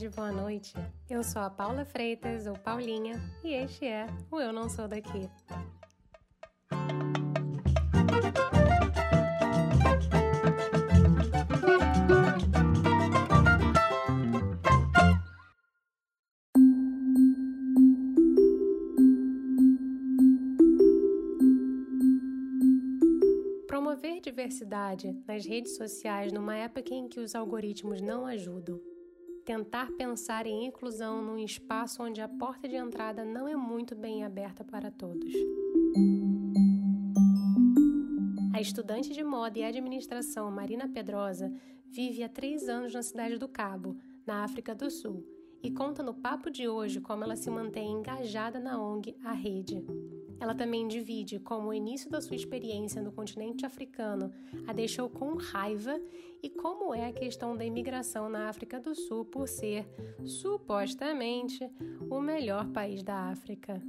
tarde, boa noite. Eu sou a Paula Freitas, ou Paulinha, e este é o Eu Não Sou Daqui. Promover diversidade nas redes sociais numa época em que os algoritmos não ajudam. Tentar pensar em inclusão num espaço onde a porta de entrada não é muito bem aberta para todos. A estudante de moda e administração Marina Pedrosa vive há três anos na cidade do Cabo, na África do Sul, e conta no papo de hoje como ela se mantém engajada na ONG A Rede. Ela também divide como o início da sua experiência no continente africano a deixou com raiva e como é a questão da imigração na África do Sul por ser, supostamente, o melhor país da África.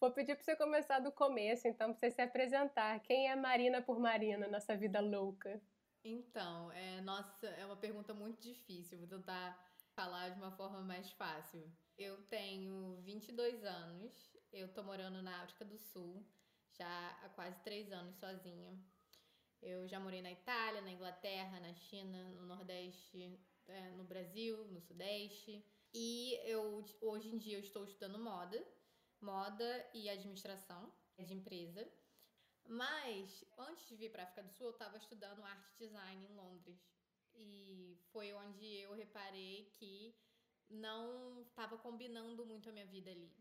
Vou pedir para você começar do começo, então, para você se apresentar. Quem é Marina por Marina nessa vida louca? Então, é, nossa, é uma pergunta muito difícil. Vou tentar falar de uma forma mais fácil. Eu tenho 22 anos, eu tô morando na África do Sul já há quase três anos sozinha. Eu já morei na Itália, na Inglaterra, na China, no Nordeste, é, no Brasil, no Sudeste. E eu hoje em dia eu estou estudando moda, moda e administração de empresa. Mas antes de vir para a África do Sul, eu estava estudando arte design em Londres. E foi onde eu reparei que não estava combinando muito a minha vida ali.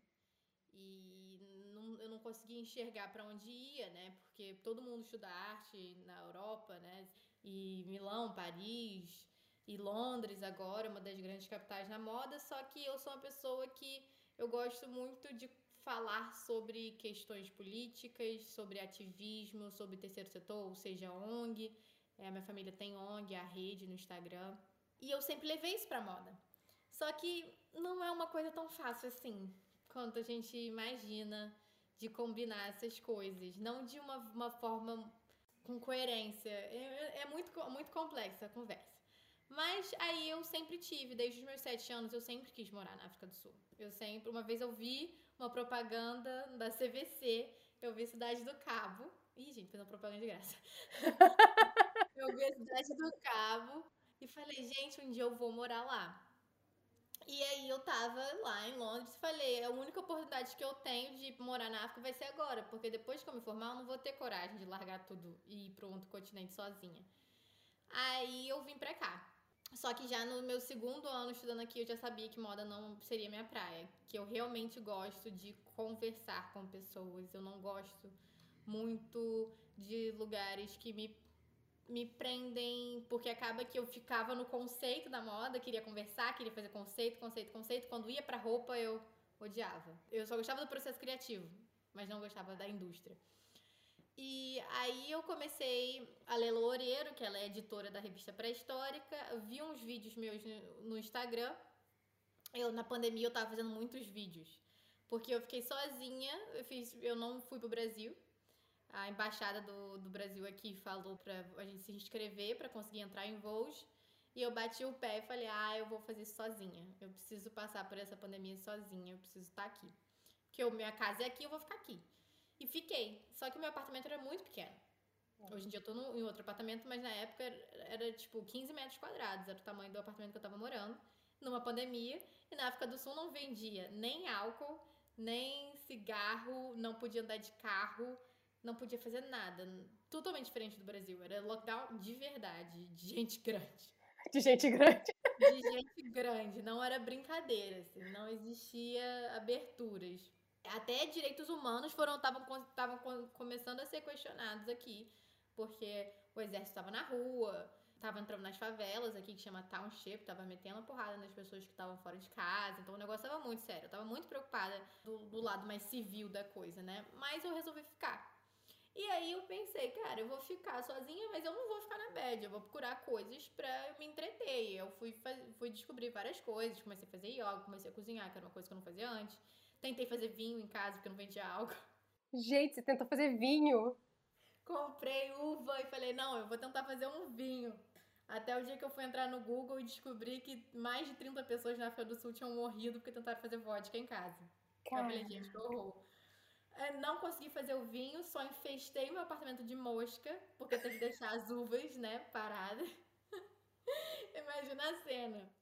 E não, eu não conseguia enxergar para onde ia, né? Porque todo mundo estuda arte na Europa, né? E Milão, Paris e Londres agora, uma das grandes capitais na moda, só que eu sou uma pessoa que eu gosto muito de falar sobre questões políticas, sobre ativismo, sobre terceiro setor, ou seja, ONG. É, minha família tem ONG, a rede no Instagram. E eu sempre levei isso pra moda. Só que não é uma coisa tão fácil assim quanto a gente imagina de combinar essas coisas. Não de uma, uma forma com coerência. É, é muito, muito complexa a conversa. Mas aí eu sempre tive, desde os meus sete anos, eu sempre quis morar na África do Sul. Eu sempre, uma vez eu vi uma propaganda da CVC, eu vi Cidade do Cabo. Ih, gente, fez uma propaganda de graça. eu vi a Cidade do Cabo e falei, gente, um dia eu vou morar lá. E aí eu tava lá em Londres e falei, a única oportunidade que eu tenho de morar na África vai ser agora, porque depois que eu me formar, eu não vou ter coragem de largar tudo e ir para outro continente sozinha. Aí eu vim pra cá. Só que já no meu segundo ano estudando aqui, eu já sabia que moda não seria minha praia. Que eu realmente gosto de conversar com pessoas. Eu não gosto muito de lugares que me, me prendem, porque acaba que eu ficava no conceito da moda, queria conversar, queria fazer conceito, conceito, conceito. Quando ia pra roupa, eu odiava. Eu só gostava do processo criativo, mas não gostava da indústria. E aí eu comecei a ler Loureiro, que ela é editora da revista Pré-Histórica, vi uns vídeos meus no Instagram. Eu na pandemia eu tava fazendo muitos vídeos, porque eu fiquei sozinha, eu fiz, eu não fui pro Brasil. A embaixada do, do Brasil aqui falou pra a gente se inscrever para conseguir entrar em voos. E eu bati o pé e falei: "Ah, eu vou fazer isso sozinha. Eu preciso passar por essa pandemia sozinha, eu preciso estar aqui. Porque a minha casa é aqui, eu vou ficar aqui". E fiquei. Só que o meu apartamento era muito pequeno. É. Hoje em dia eu tô no, em outro apartamento, mas na época era, era, tipo 15 metros quadrados, era o tamanho do apartamento que eu tava morando, numa pandemia. E na África do Sul não vendia nem álcool, nem cigarro, não podia andar de carro, não podia fazer nada. Totalmente diferente do Brasil. Era lockdown de verdade, de gente grande. De gente grande. De gente grande, não era brincadeira, assim, não existia aberturas até direitos humanos foram estavam começando a ser questionados aqui, porque o exército estava na rua, estava entrando nas favelas aqui que chama township, estava metendo porrada nas pessoas que estavam fora de casa, então o negócio estava muito sério. Eu estava muito preocupada do, do lado mais civil da coisa, né? Mas eu resolvi ficar. E aí eu pensei, cara, eu vou ficar sozinha, mas eu não vou ficar na bed, eu vou procurar coisas pra me entreter. E eu fui, fui descobrir várias coisas, comecei a fazer yoga, comecei a cozinhar, que era uma coisa que eu não fazia antes. Tentei fazer vinho em casa porque não vendia álcool. Gente, você tentou fazer vinho? Comprei uva e falei, não, eu vou tentar fazer um vinho. Até o dia que eu fui entrar no Google e descobri que mais de 30 pessoas na África do Sul tinham morrido porque tentaram fazer vodka em casa. Cara. Eu falei, gente, que horror. É, não consegui fazer o vinho, só infestei meu apartamento de mosca, porque eu tenho que deixar as uvas, né, paradas. Imagina a cena.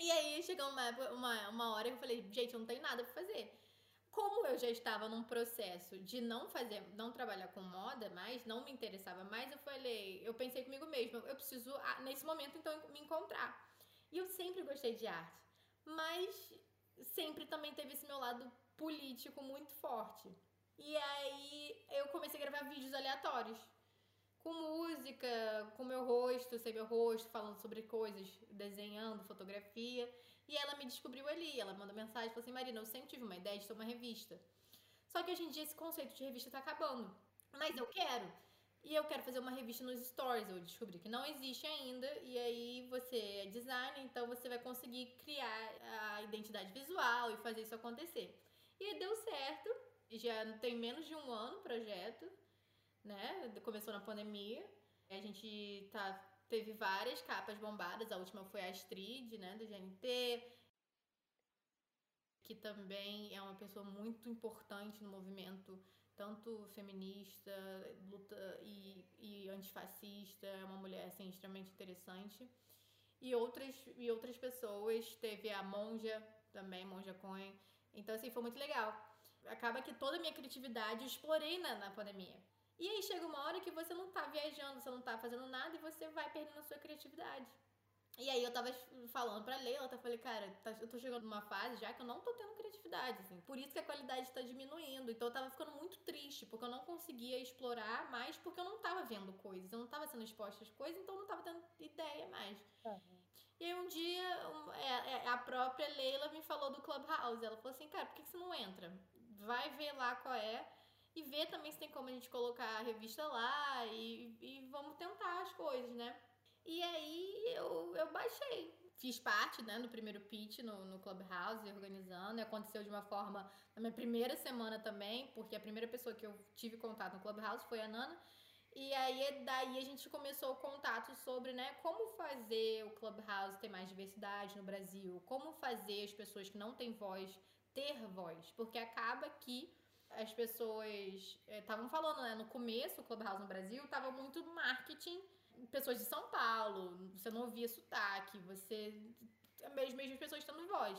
E aí chegou uma, uma, uma hora que eu falei, gente, eu não tenho nada pra fazer. Como eu já estava num processo de não fazer, não trabalhar com moda mais, não me interessava mais, eu falei, eu pensei comigo mesma, eu preciso, nesse momento, então, me encontrar. E eu sempre gostei de arte, mas sempre também teve esse meu lado político muito forte. E aí eu comecei a gravar vídeos aleatórios com música, com meu rosto, sem meu rosto, falando sobre coisas, desenhando, fotografia. E ela me descobriu ali. Ela mandou mensagem falou assim: Marina, eu sempre tive uma ideia de ter uma revista. Só que hoje em dia esse conceito de revista tá acabando. Mas eu quero. E eu quero fazer uma revista nos stories. Eu descobri que não existe ainda. E aí você é designer, então você vai conseguir criar a identidade visual e fazer isso acontecer. E deu certo. Já tem menos de um ano o projeto né? Começou na pandemia. A gente tá, teve várias capas bombadas. A última foi a Astrid, né? Do GNT. Que também é uma pessoa muito importante no movimento, tanto feminista, luta e, e antifascista. É uma mulher, assim, extremamente interessante. E outras, e outras pessoas. Teve a Monja também, Monja Cohen. Então, assim, foi muito legal. Acaba que toda a minha criatividade eu explorei na, na pandemia. E aí chega uma hora que você não tá viajando, você não tá fazendo nada e você vai perdendo a sua criatividade. E aí eu tava falando pra Leila, eu falei, cara, tá, eu tô chegando numa fase já que eu não tô tendo criatividade, assim. Por isso que a qualidade tá diminuindo. Então eu tava ficando muito triste, porque eu não conseguia explorar mais, porque eu não tava vendo coisas, eu não tava sendo exposta às coisas, então eu não tava tendo ideia mais. Uhum. E aí um dia é, é, a própria Leila me falou do Clubhouse. Ela falou assim, cara, por que você não entra? Vai ver lá qual é e ver também se tem como a gente colocar a revista lá e, e vamos tentar as coisas, né? E aí eu, eu baixei. Fiz parte, né, no primeiro pitch no, no Clubhouse, organizando. E aconteceu de uma forma na minha primeira semana também, porque a primeira pessoa que eu tive contato no Clubhouse foi a Nana. E aí daí a gente começou o contato sobre, né, como fazer o Clubhouse ter mais diversidade no Brasil, como fazer as pessoas que não têm voz ter voz, porque acaba que as pessoas estavam é, falando, né? No começo, o Clubhouse no Brasil tava muito marketing, pessoas de São Paulo, você não ouvia sotaque, você. As mesmas pessoas tendo voz.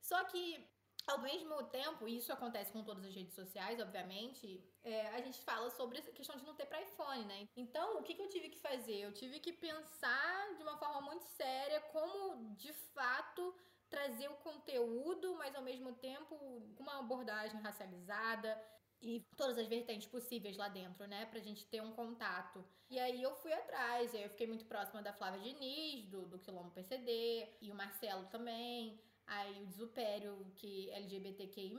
Só que, ao mesmo tempo, e isso acontece com todas as redes sociais, obviamente, é, a gente fala sobre a questão de não ter para iPhone, né? Então, o que, que eu tive que fazer? Eu tive que pensar de uma forma muito séria como, de fato, trazer o conteúdo, mas ao mesmo tempo uma abordagem racializada e todas as vertentes possíveis lá dentro, né? Pra gente ter um contato. E aí eu fui atrás, eu fiquei muito próxima da Flávia Diniz, do, do Quilombo PCD, e o Marcelo também. Aí o desupério que LGBTQI+,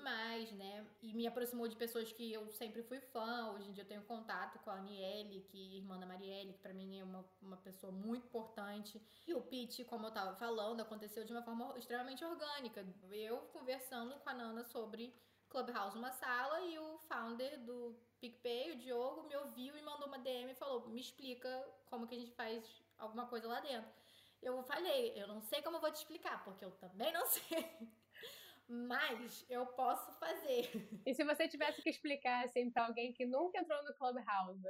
né? E me aproximou de pessoas que eu sempre fui fã. Hoje em dia eu tenho contato com a Aniele, que é irmã da Marielle, que pra mim é uma, uma pessoa muito importante. E o pitch, como eu tava falando, aconteceu de uma forma extremamente orgânica. Eu conversando com a Nana sobre Clubhouse numa sala e o founder do PicPay, o Diogo, me ouviu e mandou uma DM e falou: me explica como que a gente faz alguma coisa lá dentro. Eu falei, eu não sei como eu vou te explicar, porque eu também não sei. Mas eu posso fazer. E se você tivesse que explicar assim para alguém que nunca entrou no Clubhouse,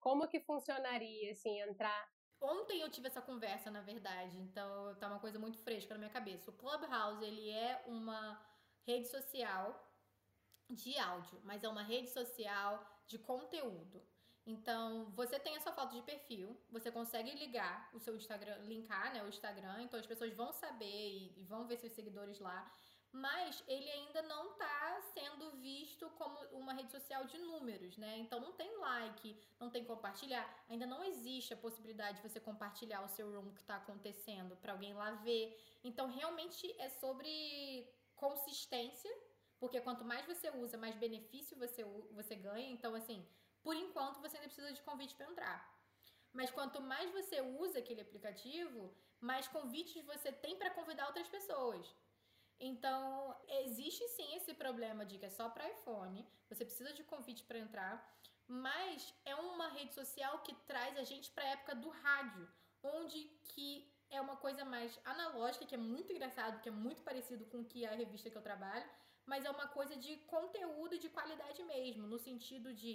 como que funcionaria assim entrar? Ontem eu tive essa conversa, na verdade, então tá uma coisa muito fresca na minha cabeça. O Clubhouse, ele é uma rede social de áudio, mas é uma rede social de conteúdo. Então, você tem a sua foto de perfil, você consegue ligar o seu Instagram, linkar né, o Instagram, então as pessoas vão saber e, e vão ver seus seguidores lá. Mas ele ainda não está sendo visto como uma rede social de números, né? Então não tem like, não tem compartilhar. Ainda não existe a possibilidade de você compartilhar o seu room que está acontecendo para alguém lá ver. Então realmente é sobre consistência, porque quanto mais você usa, mais benefício você, você ganha. Então, assim, por enquanto você ainda precisa de convite para entrar. Mas quanto mais você usa aquele aplicativo, mais convites você tem para convidar outras pessoas. Então, existe sim esse problema de que é só para iPhone, você precisa de convite para entrar, mas é uma rede social que traz a gente para a época do rádio, onde que é uma coisa mais analógica, que é muito engraçado, que é muito parecido com o que é a revista que eu trabalho, mas é uma coisa de conteúdo de qualidade mesmo, no sentido de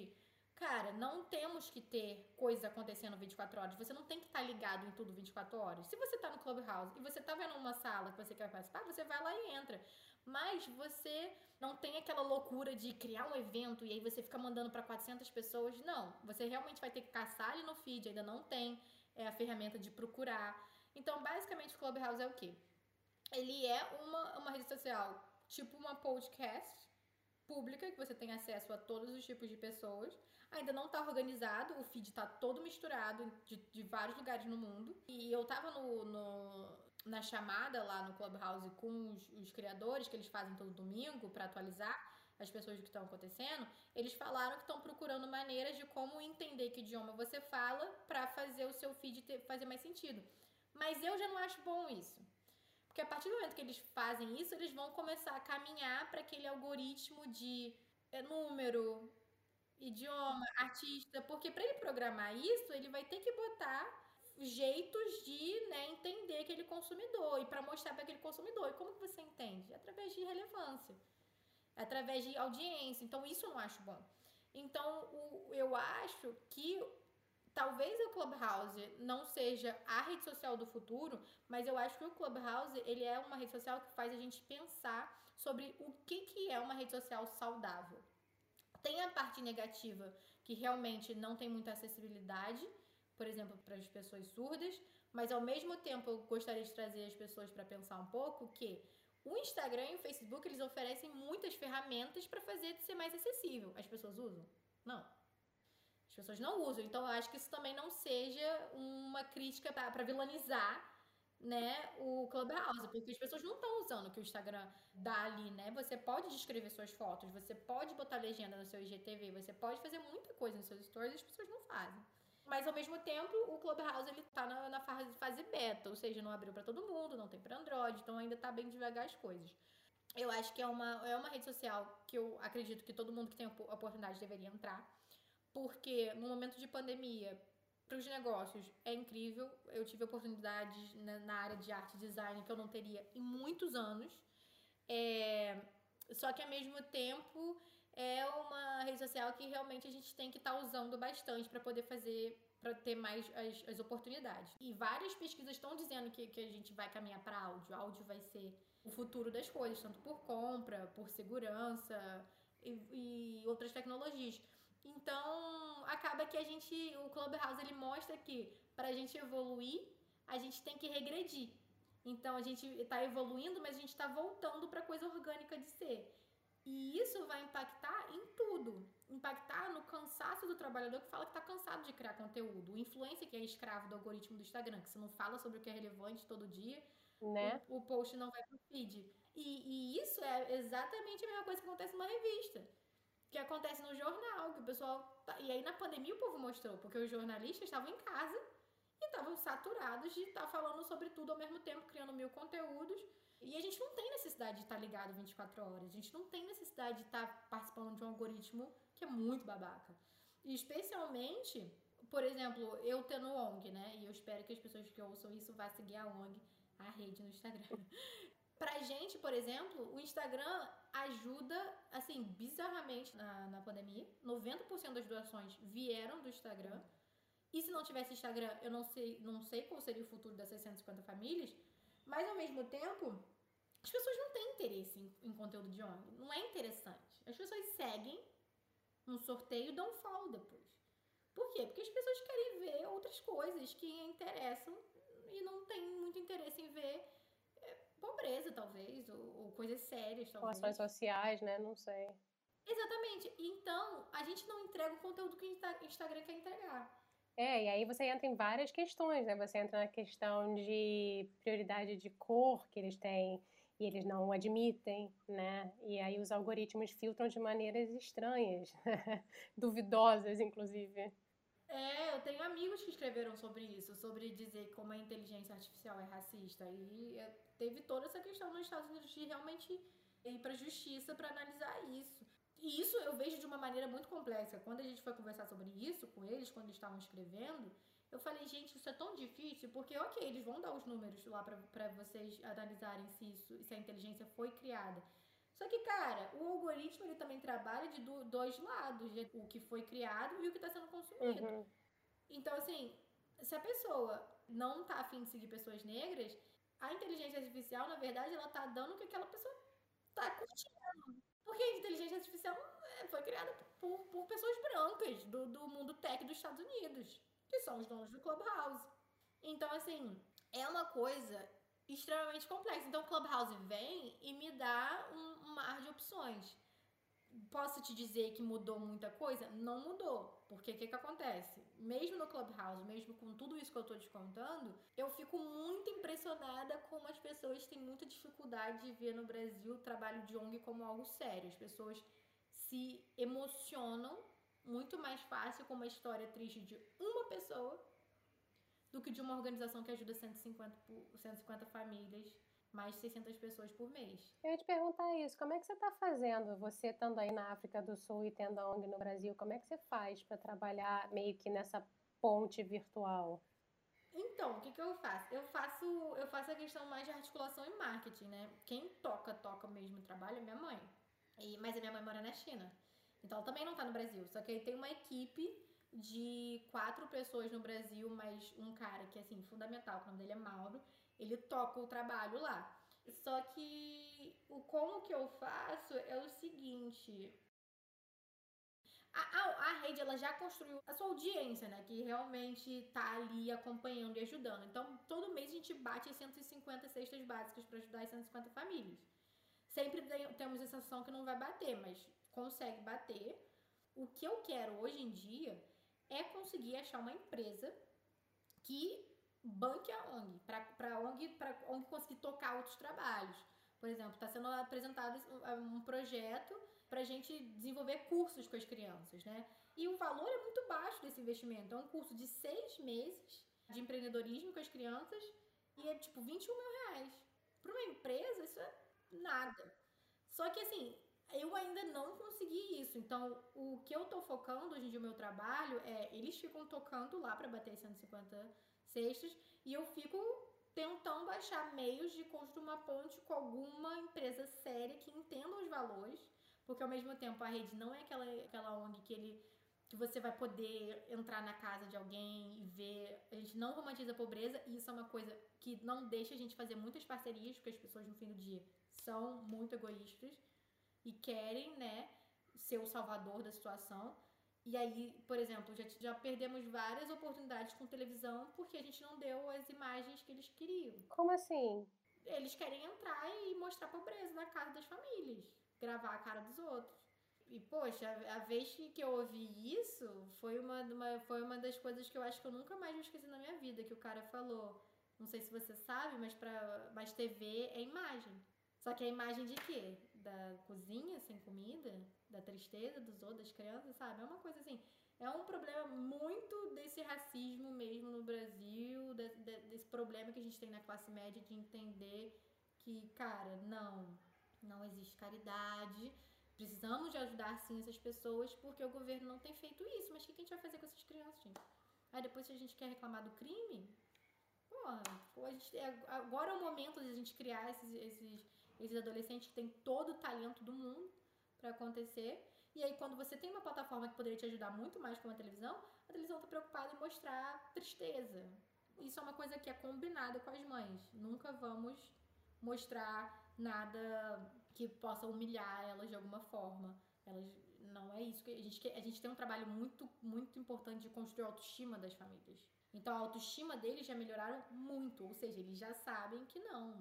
Cara, não temos que ter coisas acontecendo 24 horas. Você não tem que estar tá ligado em tudo 24 horas. Se você está no Clubhouse e você está vendo uma sala que você quer participar, você vai lá e entra. Mas você não tem aquela loucura de criar um evento e aí você fica mandando para 400 pessoas. Não, você realmente vai ter que caçar ali no feed, ainda não tem é, a ferramenta de procurar. Então, basicamente, o Clubhouse é o quê? Ele é uma, uma rede social, tipo uma podcast pública, que você tem acesso a todos os tipos de pessoas ainda não tá organizado, o feed tá todo misturado de, de vários lugares no mundo. E eu tava no, no na chamada lá no Clubhouse com os, os criadores, que eles fazem todo domingo para atualizar as pessoas do que estão acontecendo, eles falaram que estão procurando maneiras de como entender que idioma você fala para fazer o seu feed ter, fazer mais sentido. Mas eu já não acho bom isso. Porque a partir do momento que eles fazem isso, eles vão começar a caminhar para aquele algoritmo de é, número, idioma, artista, porque para ele programar isso, ele vai ter que botar jeitos de né, entender aquele consumidor e para mostrar para aquele consumidor. E como que você entende? Através de relevância, através de audiência. Então, isso eu não acho bom. Então, o, eu acho que talvez o Clubhouse não seja a rede social do futuro, mas eu acho que o Clubhouse ele é uma rede social que faz a gente pensar sobre o que, que é uma rede social saudável. Tem a parte negativa, que realmente não tem muita acessibilidade, por exemplo, para as pessoas surdas, mas ao mesmo tempo eu gostaria de trazer as pessoas para pensar um pouco que o Instagram e o Facebook eles oferecem muitas ferramentas para fazer de ser mais acessível. As pessoas usam? Não. As pessoas não usam. Então eu acho que isso também não seja uma crítica para vilanizar né, o Clubhouse, porque as pessoas não estão usando o que o Instagram dá ali, né? Você pode descrever suas fotos, você pode botar legenda no seu IGTV, você pode fazer muita coisa nos seus stories e as pessoas não fazem. Mas ao mesmo tempo, o Clubhouse ele tá na, na fase, fase beta, ou seja, não abriu para todo mundo, não tem para Android, então ainda tá bem devagar as coisas. Eu acho que é uma, é uma rede social que eu acredito que todo mundo que tem a oportunidade deveria entrar, porque no momento de pandemia, para os negócios é incrível. Eu tive oportunidades na, na, área de arte e design que eu não teria em muitos anos. É, só que ao mesmo tempo é uma rede social que realmente a gente tem que estar tá usando bastante para poder fazer para ter mais as, as, oportunidades. E várias pesquisas estão dizendo que, que a gente vai caminhar para áudio. Áudio vai ser o futuro das coisas, tanto por compra, por segurança e, e outras tecnologias. Então, acaba que a gente, o Clubhouse ele mostra que para a gente evoluir, a gente tem que regredir. Então, a gente está evoluindo, mas a gente está voltando para a coisa orgânica de ser. E isso vai impactar em tudo. Impactar no cansaço do trabalhador que fala que está cansado de criar conteúdo. O influencer que é escravo do algoritmo do Instagram, que você não fala sobre o que é relevante todo dia, né? o, o post não vai pro feed. E, e isso é exatamente a mesma coisa que acontece numa revista que acontece no jornal, que o pessoal. Tá... E aí na pandemia o povo mostrou, porque os jornalistas estavam em casa e estavam saturados de estar tá falando sobre tudo ao mesmo tempo, criando mil conteúdos. E a gente não tem necessidade de estar tá ligado 24 horas, a gente não tem necessidade de estar tá participando de um algoritmo que é muito babaca. E especialmente, por exemplo, eu tendo ONG, né? E eu espero que as pessoas que ouçam isso vá seguir a ONG, a rede no Instagram. Pra gente, por exemplo, o Instagram ajuda, assim, bizarramente na, na pandemia. 90% das doações vieram do Instagram. E se não tivesse Instagram, eu não sei, não sei qual seria o futuro das 650 famílias. Mas ao mesmo tempo, as pessoas não têm interesse em, em conteúdo de ONG. Não é interessante. As pessoas seguem um sorteio e dão follow depois. Por quê? Porque as pessoas querem ver outras coisas que interessam e não tem muito interesse em ver pobreza, talvez, ou, ou coisas sérias, talvez. Ações sociais, né? Não sei. Exatamente. Então, a gente não entrega o conteúdo que o Instagram quer entregar. É, e aí você entra em várias questões, né? Você entra na questão de prioridade de cor que eles têm e eles não admitem, né? E aí os algoritmos filtram de maneiras estranhas, duvidosas, inclusive. É, eu tenho amigos que escreveram sobre isso, sobre dizer como a inteligência artificial é racista. E é, teve toda essa questão nos Estados Unidos de realmente ir para a justiça para analisar isso. E isso eu vejo de uma maneira muito complexa. Quando a gente foi conversar sobre isso com eles, quando eles estavam escrevendo, eu falei, gente, isso é tão difícil, porque, ok, eles vão dar os números lá para vocês analisarem se, isso, se a inteligência foi criada. Só que, cara, o algoritmo ele também trabalha de do, dois lados, o que foi criado e o que está sendo consumido. Uhum. Então, assim, se a pessoa não tá afim de seguir pessoas negras, a inteligência artificial, na verdade, ela tá dando o que aquela pessoa tá curtindo. Porque a inteligência artificial é, foi criada por, por pessoas brancas do, do mundo tech dos Estados Unidos, que são os donos do Clubhouse. Então, assim, é uma coisa extremamente complexa. Então, o Clubhouse vem e me dá um mar de opções. Posso te dizer que mudou muita coisa? Não mudou. Porque o que, que acontece? Mesmo no Clubhouse, mesmo com tudo isso que eu tô te contando, eu fico muito impressionada como as pessoas têm muita dificuldade de ver no Brasil o trabalho de ONG como algo sério. As pessoas se emocionam muito mais fácil com uma história triste de uma pessoa do que de uma organização que ajuda 150, 150 famílias, mais de 600 pessoas por mês. Eu ia te perguntar isso, como é que você está fazendo, você estando aí na África do Sul e tendo a ONG no Brasil, como é que você faz para trabalhar meio que nessa ponte virtual? Então, o que, que eu faço? Eu faço eu faço a questão mais de articulação e marketing, né? Quem toca, toca mesmo o trabalho é minha mãe. E, mas a minha mãe mora na China. Então ela também não está no Brasil. Só que aí tem uma equipe de quatro pessoas no Brasil, mais um cara que é assim, fundamental, o nome dele é Mauro, ele toca o trabalho lá. Só que o como que eu faço é o seguinte. A, a, a, rede ela já construiu a sua audiência, né? Que realmente tá ali acompanhando e ajudando. Então, todo mês a gente bate 150 cestas básicas para ajudar as 150 famílias. Sempre tem, temos a sensação que não vai bater, mas consegue bater. O que eu quero hoje em dia é conseguir achar uma empresa que banque a ONG, para a ONG, ONG conseguir tocar outros trabalhos. Por exemplo, está sendo apresentado um projeto para a gente desenvolver cursos com as crianças, né? E o valor é muito baixo desse investimento. É um curso de seis meses de empreendedorismo com as crianças e é tipo 21 mil reais. Para uma empresa, isso é nada. Só que assim, eu ainda não consegui isso. Então, o que eu tô focando hoje em dia, o meu trabalho é eles ficam tocando lá para bater 150 cestas e eu fico tentando achar meios de construir uma ponte com alguma empresa séria que entenda os valores, porque ao mesmo tempo a rede não é aquela, aquela ONG que ele que você vai poder entrar na casa de alguém e ver. A gente não romantiza a pobreza e isso é uma coisa que não deixa a gente fazer muitas parcerias, porque as pessoas no fim do dia são muito egoístas e querem, né, ser o salvador da situação. E aí, por exemplo, já, já perdemos várias oportunidades com televisão porque a gente não deu as imagens que eles queriam. Como assim? Eles querem entrar e mostrar pobreza na casa das famílias, gravar a cara dos outros. E, poxa, a, a vez que eu ouvi isso foi uma, uma, foi uma das coisas que eu acho que eu nunca mais vou esquecer na minha vida, que o cara falou. Não sei se você sabe, mas, pra, mas TV é imagem. Só que é imagem de quê? Da cozinha sem comida, da tristeza dos outros, das crianças, sabe? É uma coisa assim. É um problema muito desse racismo mesmo no Brasil, de, de, desse problema que a gente tem na classe média de entender que, cara, não, não existe caridade. Precisamos de ajudar sim essas pessoas porque o governo não tem feito isso. Mas o que a gente vai fazer com essas crianças, gente? Aí depois se a gente quer reclamar do crime, porra, a gente, agora é o momento de a gente criar esses, esses esses adolescentes têm todo o talento do mundo para acontecer. E aí, quando você tem uma plataforma que poderia te ajudar muito mais com a televisão, a televisão está preocupada em mostrar tristeza. Isso é uma coisa que é combinada com as mães. Nunca vamos mostrar nada que possa humilhar elas de alguma forma. Elas não é isso que a gente a gente tem um trabalho muito muito importante de construir a autoestima das famílias. Então a autoestima deles já melhoraram muito, ou seja, eles já sabem que não,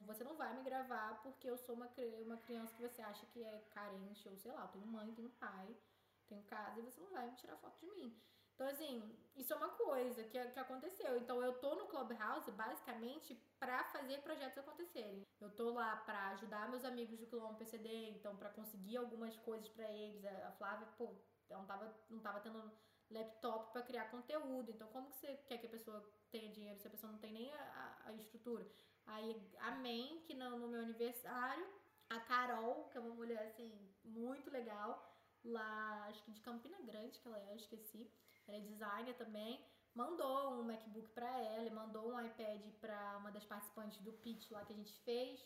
você não vai me gravar porque eu sou uma, uma criança que você acha que é carente, ou sei lá, eu tenho mãe, tenho pai, tenho casa, e você não vai me tirar foto de mim. Então, assim, isso é uma coisa que, que aconteceu. Então, eu tô no Clubhouse basicamente para fazer projetos acontecerem. Eu tô lá para ajudar meus amigos do Quilombo PCD, então, para conseguir algumas coisas para eles. A Flávia, pô, não tava, não tava tendo laptop para criar conteúdo. Então, como que você quer que a pessoa tenha dinheiro se a pessoa não tem nem a, a estrutura? Aí, amém, que no, no meu aniversário, a Carol, que é uma mulher, assim, muito legal, lá, acho que de Campina Grande, que ela é, eu esqueci, ela é designer também, mandou um MacBook para ela, mandou um iPad para uma das participantes do pitch lá que a gente fez.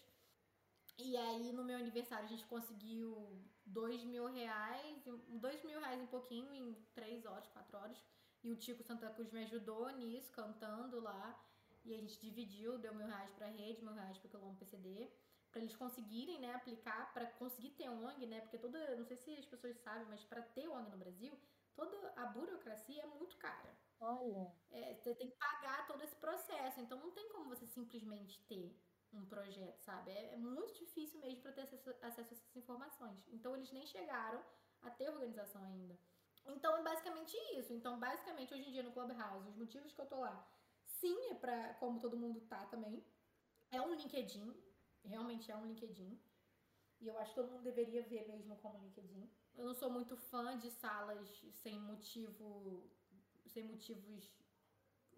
E aí, no meu aniversário, a gente conseguiu dois mil reais, dois mil reais um pouquinho, em três horas, quatro horas. E o Tico Santa Cruz me ajudou nisso, cantando lá. E a gente dividiu, deu mil reais pra rede, mil reais pro Quilombo PCD. Pra eles conseguirem, né, aplicar, para conseguir ter ONG, né? Porque toda, não sei se as pessoas sabem, mas para ter ONG no Brasil, toda a burocracia é muito cara. Olha. É, você tem que pagar todo esse processo. Então não tem como você simplesmente ter um projeto, sabe? É, é muito difícil mesmo para ter acesso, acesso a essas informações. Então eles nem chegaram a ter organização ainda. Então é basicamente isso. Então, basicamente, hoje em dia no Clubhouse, os motivos que eu tô lá, sim, é pra, como todo mundo tá também. É um LinkedIn, realmente é um LinkedIn. E eu acho que todo mundo deveria ver mesmo como LinkedIn. Eu não sou muito fã de salas sem motivo, sem motivos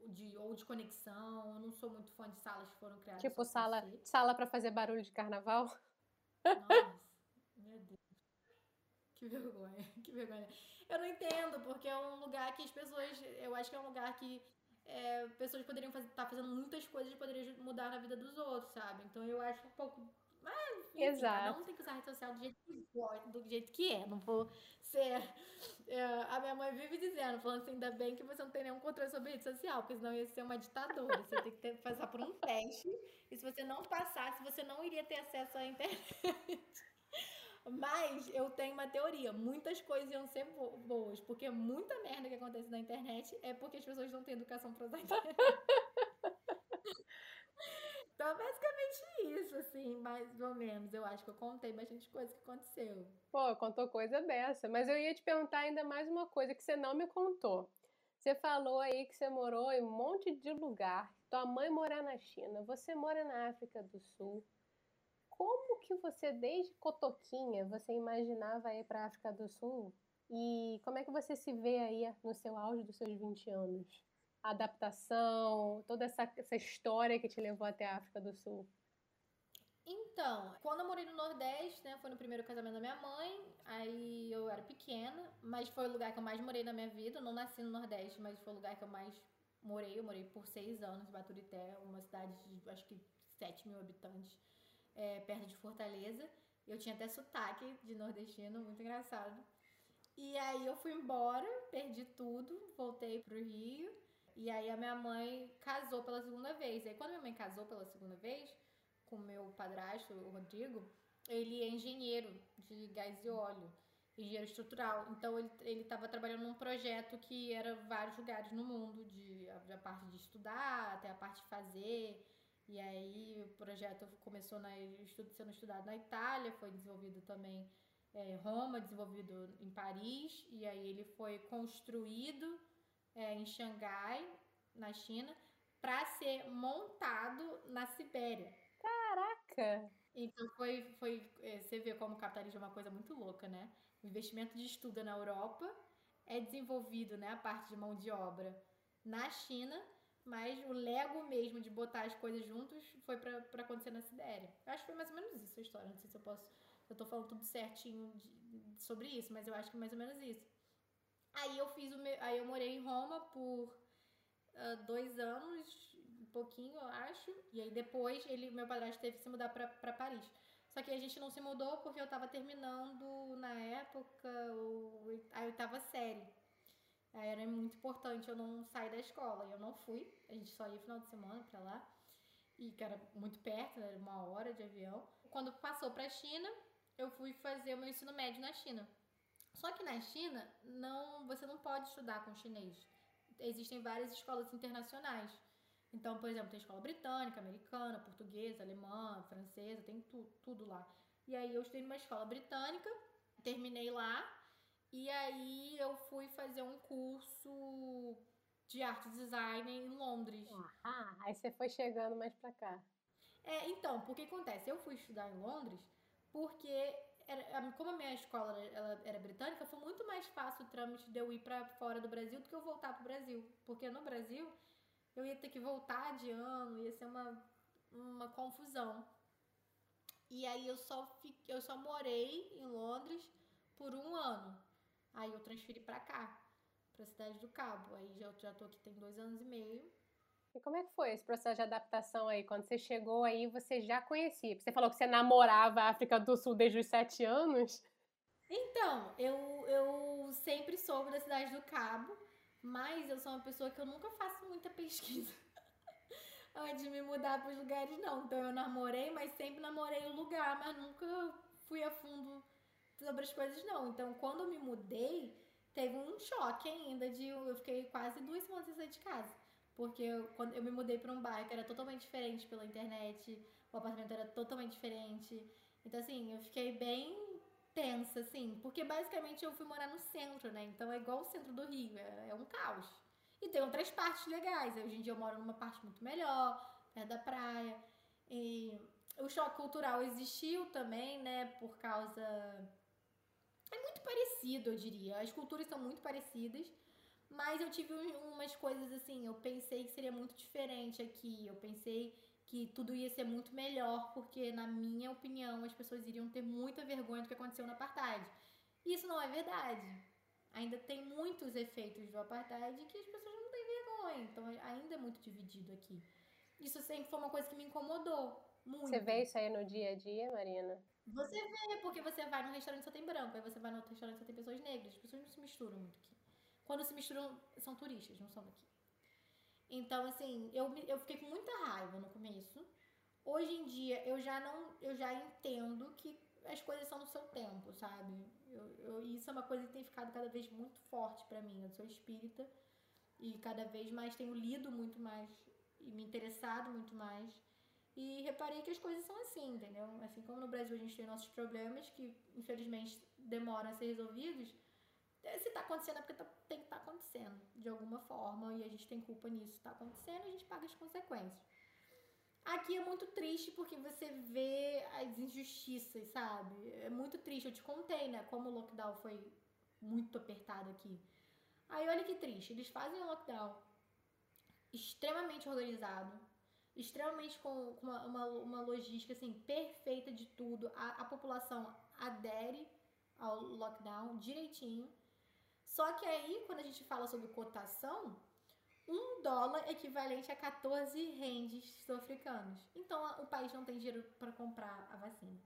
de, ou de conexão. Eu não sou muito fã de salas que foram criadas. Tipo sala, sala para fazer barulho de carnaval. Nossa, meu Deus. Que vergonha, que vergonha. Eu não entendo, porque é um lugar que as pessoas. Eu acho que é um lugar que é, pessoas poderiam estar tá fazendo muitas coisas e poderiam mudar na vida dos outros, sabe? Então eu acho um pouco. Enfim, Exato. cada um tem que usar a rede social do jeito que, do jeito que é. Não vou ser. É, a minha mãe vive dizendo, falando assim, ainda bem que você não tem nenhum controle sobre rede social, porque senão ia ser uma ditadura. Você tem que ter, passar por um teste. E se você não passasse, você não iria ter acesso à internet. Mas eu tenho uma teoria: muitas coisas iam ser boas, porque muita merda que acontece na internet é porque as pessoas não têm educação pra usar a internet. Então, é basicamente isso, assim, mais ou menos. Eu acho que eu contei bastante coisa que aconteceu. Pô, contou coisa dessa. Mas eu ia te perguntar ainda mais uma coisa que você não me contou. Você falou aí que você morou em um monte de lugar. Tua mãe mora na China, você mora na África do Sul como que você, desde Cotoquinha, você imaginava ir para a África do Sul? E como é que você se vê aí no seu auge dos seus 20 anos? Adaptação, toda essa, essa história que te levou até a África do Sul. Então, quando eu morei no Nordeste, né, foi no primeiro casamento da minha mãe, aí eu era pequena, mas foi o lugar que eu mais morei na minha vida. Eu não nasci no Nordeste, mas foi o lugar que eu mais morei. Eu morei por seis anos em Baturité, uma cidade de acho que 7 mil habitantes é, perto de Fortaleza. Eu tinha até sotaque de nordestino, muito engraçado. E aí eu fui embora, perdi tudo, voltei pro Rio. E aí a minha mãe casou pela segunda vez. E aí quando minha mãe casou pela segunda vez, com meu padrasto, o Rodrigo, ele é engenheiro de gás e óleo, engenheiro estrutural. Então ele, ele tava trabalhando num projeto que era vários lugares no mundo, de a, parte de estudar, até a parte de fazer. E aí o projeto começou na, sendo estudado na Itália, foi desenvolvido também é, em Roma, desenvolvido em Paris, e aí ele foi construído é, em Xangai, na China, para ser montado na Sibéria. Caraca! Então foi, foi. É, você vê como o capitalismo é uma coisa muito louca, né? O investimento de estudo na Europa é desenvolvido, né? A parte de mão de obra na China mas o Lego mesmo de botar as coisas juntos foi para acontecer na Sibéria. Eu acho que foi mais ou menos isso a história. Não sei se eu posso. Eu tô falando tudo certinho de, sobre isso, mas eu acho que é mais ou menos isso. Aí eu fiz o meu, Aí eu morei em Roma por uh, dois anos, um pouquinho, eu acho. E aí depois ele, meu padrasto teve que se mudar para Paris. Só que a gente não se mudou porque eu tava terminando na época o, a oitava série. Era muito importante eu não sair da escola. E eu não fui. A gente só ia final de semana pra lá. E que era muito perto, era uma hora de avião. Quando passou pra China, eu fui fazer o meu ensino médio na China. Só que na China, não, você não pode estudar com chinês. Existem várias escolas internacionais. Então, por exemplo, tem escola britânica, americana, portuguesa, alemã, francesa, tem tu, tudo lá. E aí eu estudei numa escola britânica, terminei lá, e aí eu fui fazer um curso de arte design em Londres. Ah, aí você foi chegando mais pra cá. É, então, porque acontece? Eu fui estudar em Londres porque era, como a minha escola ela era britânica, foi muito mais fácil o trâmite de eu ir para fora do Brasil do que eu voltar pro Brasil. Porque no Brasil eu ia ter que voltar de ano, ia ser uma, uma confusão. E aí eu só, fiquei, eu só morei em Londres por um ano. Aí eu transferi para cá, pra cidade do Cabo. Aí já, já tô aqui tem dois anos e meio. E como é que foi esse processo de adaptação aí? Quando você chegou aí, você já conhecia? Você falou que você namorava a África do Sul desde os sete anos? Então, eu, eu sempre soube da cidade do Cabo, mas eu sou uma pessoa que eu nunca faço muita pesquisa antes de me mudar para os lugares, não. Então, eu namorei, mas sempre namorei o lugar, mas nunca fui a fundo sobre as coisas, não. Então, quando eu me mudei, teve um choque ainda de eu fiquei quase duas semanas sem sair de casa. Porque eu, quando eu me mudei para um bairro que era totalmente diferente pela internet, o apartamento era totalmente diferente. Então, assim, eu fiquei bem tensa, assim, porque basicamente eu fui morar no centro, né? Então é igual o centro do Rio, é, é um caos. E tem outras partes legais. Hoje em dia eu moro numa parte muito melhor, perto da praia. E o choque cultural existiu também, né? Por causa. É muito parecido, eu diria. As culturas são muito parecidas. Mas eu tive umas coisas assim, eu pensei que seria muito diferente aqui. Eu pensei que tudo ia ser muito melhor, porque, na minha opinião, as pessoas iriam ter muita vergonha do que aconteceu no apartheid. Isso não é verdade. Ainda tem muitos efeitos do apartheid que as pessoas não têm vergonha. Então, ainda é muito dividido aqui. Isso sempre foi uma coisa que me incomodou muito. Você vê isso aí no dia a dia, Marina? Você vê, porque você vai num restaurante só tem branco, aí você vai no outro restaurante só tem pessoas negras. As pessoas não se misturam muito aqui. Quando se misturam, são turistas, não são daqui. Então, assim, eu, eu fiquei com muita raiva no começo. Hoje em dia, eu já não. Eu já entendo que as coisas são no seu tempo, sabe? Eu, eu, isso é uma coisa que tem ficado cada vez muito forte para mim. Eu sou espírita e cada vez mais tenho lido muito mais e me interessado muito mais. E reparei que as coisas são assim, entendeu? Assim como no Brasil a gente tem nossos problemas que infelizmente demoram a ser resolvidos, se tá acontecendo é porque tá, tem que estar tá acontecendo de alguma forma e a gente tem culpa nisso. Tá acontecendo, a gente paga as consequências. Aqui é muito triste porque você vê as injustiças, sabe? É muito triste. Eu te contei, né? Como o lockdown foi muito apertado aqui. Aí olha que triste. Eles fazem um lockdown extremamente organizado, extremamente com uma, uma, uma logística assim, perfeita de tudo. A, a população adere ao lockdown direitinho. Só que aí, quando a gente fala sobre cotação, um dólar equivalente a 14 rendes sul-africanos. Então, o país não tem dinheiro para comprar a vacina.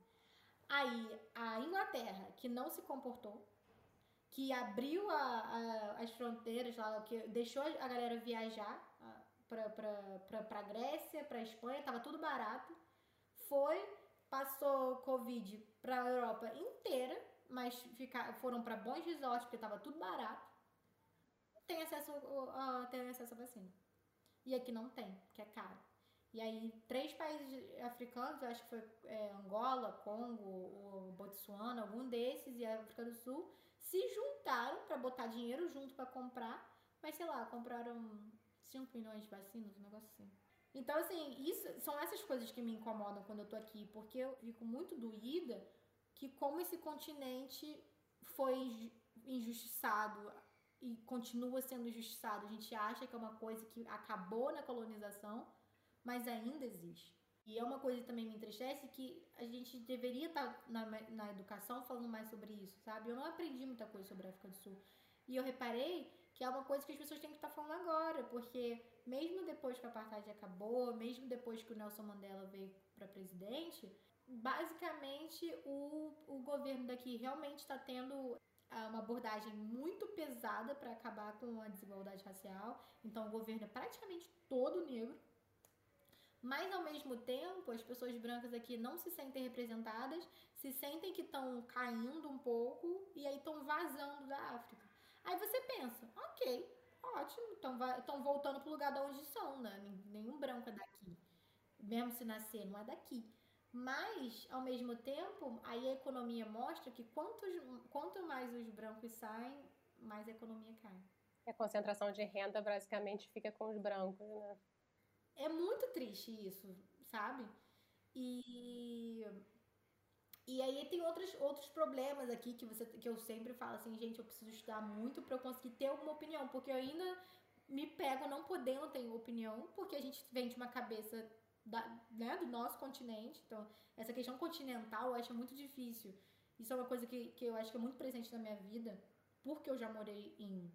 Aí, a Inglaterra, que não se comportou, que abriu a, a, as fronteiras lá, que deixou a galera viajar para Grécia, para Espanha, tava tudo barato. Foi, passou Covid para a Europa inteira mas ficar, foram para bons resorts porque estava tudo barato, tem acesso a, tem acesso à vacina. E aqui não tem, que é caro. E aí, três países africanos, eu acho que foi é, Angola, Congo, Botsuana, algum desses, e a África do Sul, se juntaram para botar dinheiro junto para comprar, mas sei lá, compraram 5 milhões de vacinas, um negócio assim. Então, assim, isso são essas coisas que me incomodam quando eu tô aqui, porque eu fico muito doída que como esse continente foi injustiçado e continua sendo injustiçado. A gente acha que é uma coisa que acabou na colonização, mas ainda existe. E é uma coisa que também me entristece que a gente deveria estar tá na, na educação falando mais sobre isso, sabe? Eu não aprendi muita coisa sobre a África do Sul. E eu reparei que é uma coisa que as pessoas têm que estar tá falando agora, porque mesmo depois que a apartheid acabou, mesmo depois que o Nelson Mandela veio para presidente, basicamente o, o governo daqui realmente está tendo ah, uma abordagem muito pesada para acabar com a desigualdade racial. Então, o governo é praticamente todo negro. Mas, ao mesmo tempo, as pessoas brancas aqui não se sentem representadas, se sentem que estão caindo um pouco e aí estão vazando da África. Aí você pensa, ok, ótimo, estão voltando para o lugar de onde são, né? Nenhum branco é daqui. Mesmo se nascer, não é daqui. Mas, ao mesmo tempo, aí a economia mostra que quantos, quanto mais os brancos saem, mais a economia cai. A concentração de renda basicamente fica com os brancos, né? É muito triste isso, sabe? E E aí tem outros, outros problemas aqui que, você, que eu sempre falo assim, gente, eu preciso estudar muito para eu conseguir ter alguma opinião, porque eu ainda me pego não podendo ter opinião, porque a gente vem de uma cabeça da, né, do nosso continente, então essa questão continental eu acho muito difícil. Isso é uma coisa que, que eu acho que é muito presente na minha vida, porque eu já morei em,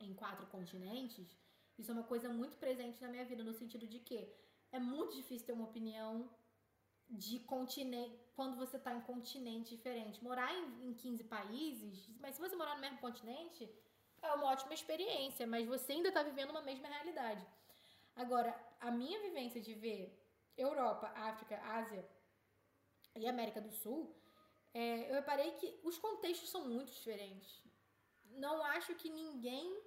em quatro continentes, isso é uma coisa muito presente na minha vida, no sentido de que é muito difícil ter uma opinião de continente, quando você está em continente diferente. Morar em, em 15 países, mas se você morar no mesmo continente, é uma ótima experiência, mas você ainda está vivendo uma mesma realidade. Agora, a minha vivência de ver Europa, África, Ásia e América do Sul, é, eu reparei que os contextos são muito diferentes. Não acho que ninguém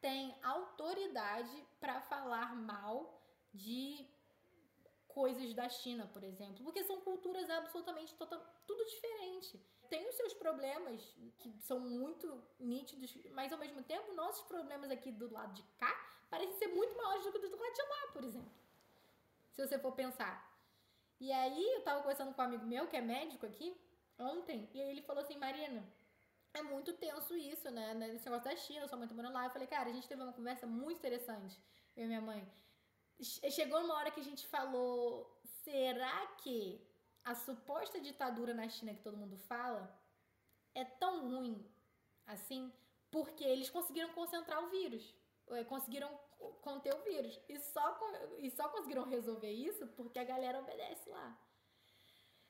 tem autoridade para falar mal de coisas da China, por exemplo, porque são culturas absolutamente total, tudo diferente. Tem os seus problemas que são muito nítidos, mas ao mesmo tempo nossos problemas aqui do lado de cá parecem ser muito maiores do que do lado de lá, por exemplo. Se você for pensar. E aí eu tava conversando com um amigo meu que é médico aqui ontem, e aí ele falou assim, Marina, é muito tenso isso, né? Nesse negócio da China, sua mãe tá morando lá. Eu falei, cara, a gente teve uma conversa muito interessante, eu e minha mãe chegou uma hora que a gente falou: será que a suposta ditadura na China que todo mundo fala é tão ruim assim? Porque eles conseguiram concentrar o vírus, conseguiram conter o vírus. E só, e só conseguiram resolver isso porque a galera obedece lá.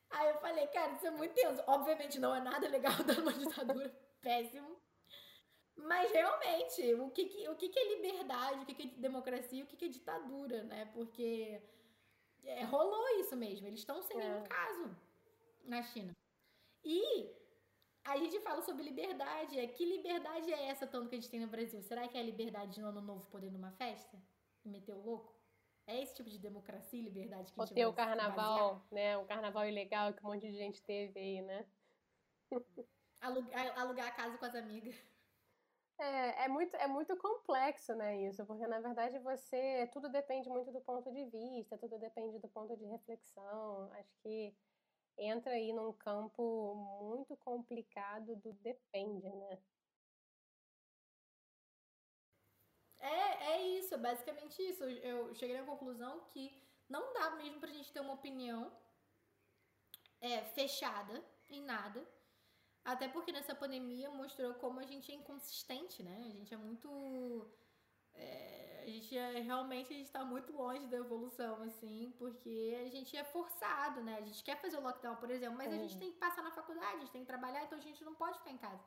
Aí eu falei, cara, isso é muito tenso. Obviamente não é nada legal dar uma ditadura. Péssimo. Mas realmente, o que, que, o que, que é liberdade, o que, que é democracia, o que, que é ditadura, né? Porque é, rolou isso mesmo. Eles estão sem é. nenhum caso na China. E a gente fala sobre liberdade. É, que liberdade é essa tanto que a gente tem no Brasil? Será que é a liberdade de no ano novo poder numa festa? E meter o louco? É esse tipo de democracia e liberdade que a gente ter o carnaval, né? O carnaval ilegal que um monte de gente teve aí, né? Alugar, alugar a casa com as amigas. É, é muito, é muito complexo, né, isso, porque na verdade você, tudo depende muito do ponto de vista, tudo depende do ponto de reflexão. Acho que entra aí num campo muito complicado do depende, né? É, é isso, é basicamente isso. Eu cheguei à conclusão que não dá mesmo pra gente ter uma opinião é, fechada em nada. Até porque nessa pandemia mostrou como a gente é inconsistente, né? A gente é muito. É, a gente é, realmente a gente está muito longe da evolução, assim, porque a gente é forçado, né? A gente quer fazer o lockdown, por exemplo, mas é. a gente tem que passar na faculdade, a gente tem que trabalhar, então a gente não pode ficar em casa.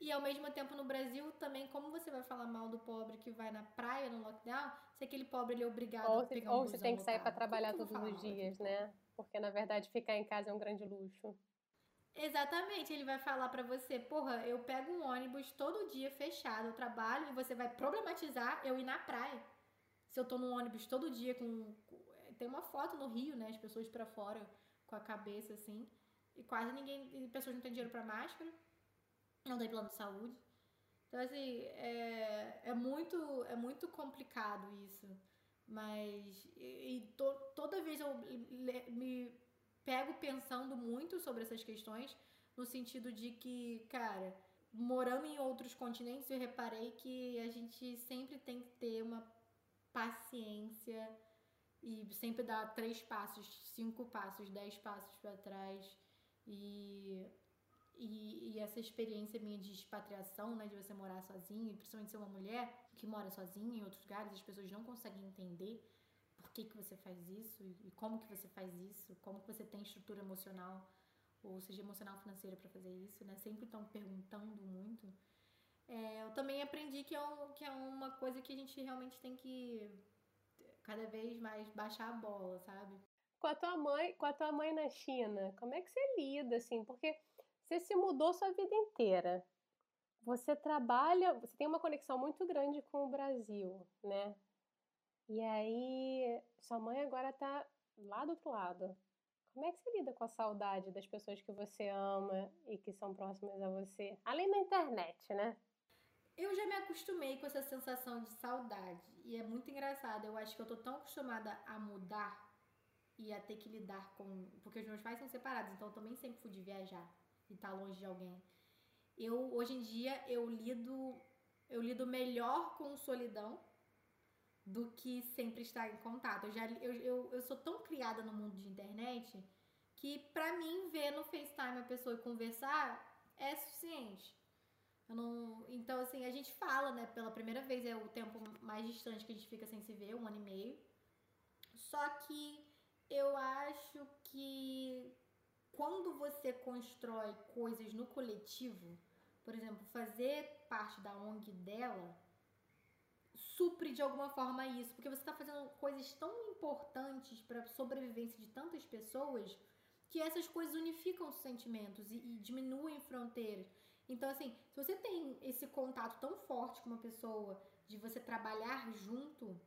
E ao mesmo tempo no Brasil também, como você vai falar mal do pobre que vai na praia no lockdown, se aquele pobre ele é obrigado ou a pegar um Ou você tem que sair para trabalhar todos os dias, né? Porque na verdade ficar em casa é um grande luxo. Exatamente, ele vai falar para você, porra, eu pego um ônibus todo dia fechado, eu trabalho e você vai problematizar eu ir na praia. Se eu tô num ônibus todo dia com tem uma foto no Rio, né, as pessoas para fora com a cabeça assim, e quase ninguém, pessoas não têm dinheiro para máscara, não tem plano de saúde. Então assim, é, é muito é muito complicado isso. Mas e, e to, toda vez eu me pego pensando muito sobre essas questões, no sentido de que, cara, morando em outros continentes, eu reparei que a gente sempre tem que ter uma paciência e sempre dar três passos, cinco passos, dez passos para trás. E, e, e, essa experiência minha de expatriação, né, de você morar sozinha, e principalmente ser uma mulher que mora sozinha em outros lugares, as pessoas não conseguem entender que, que você faz isso e como que você faz isso, como que você tem estrutura emocional, ou seja, emocional financeira para fazer isso, né? Sempre estão perguntando muito. É, eu também aprendi que é, um, que é uma coisa que a gente realmente tem que cada vez mais baixar a bola, sabe? Com a tua mãe, com a tua mãe na China, como é que você lida assim? Porque você se mudou sua vida inteira. Você trabalha, você tem uma conexão muito grande com o Brasil, né? E aí, sua mãe agora tá lá do outro lado. Como é que você lida com a saudade das pessoas que você ama e que são próximas a você? Além da internet, né? Eu já me acostumei com essa sensação de saudade. E é muito engraçado. Eu acho que eu tô tão acostumada a mudar ia ter que lidar com. Porque os meus pais são separados, então eu também sempre fui de viajar e estar tá longe de alguém. Eu, hoje em dia, eu lido, eu lido melhor com solidão do que sempre estar em contato. Eu, já, eu, eu, eu sou tão criada no mundo de internet que pra mim ver no FaceTime a pessoa e conversar é suficiente. Não, então, assim, a gente fala, né? Pela primeira vez é o tempo mais distante que a gente fica sem se ver, um ano e meio. Só que eu acho que quando você constrói coisas no coletivo, por exemplo, fazer parte da ONG dela, supre de alguma forma isso, porque você está fazendo coisas tão importantes para a sobrevivência de tantas pessoas que essas coisas unificam os sentimentos e, e diminuem fronteiras. Então, assim, se você tem esse contato tão forte com uma pessoa, de você trabalhar junto,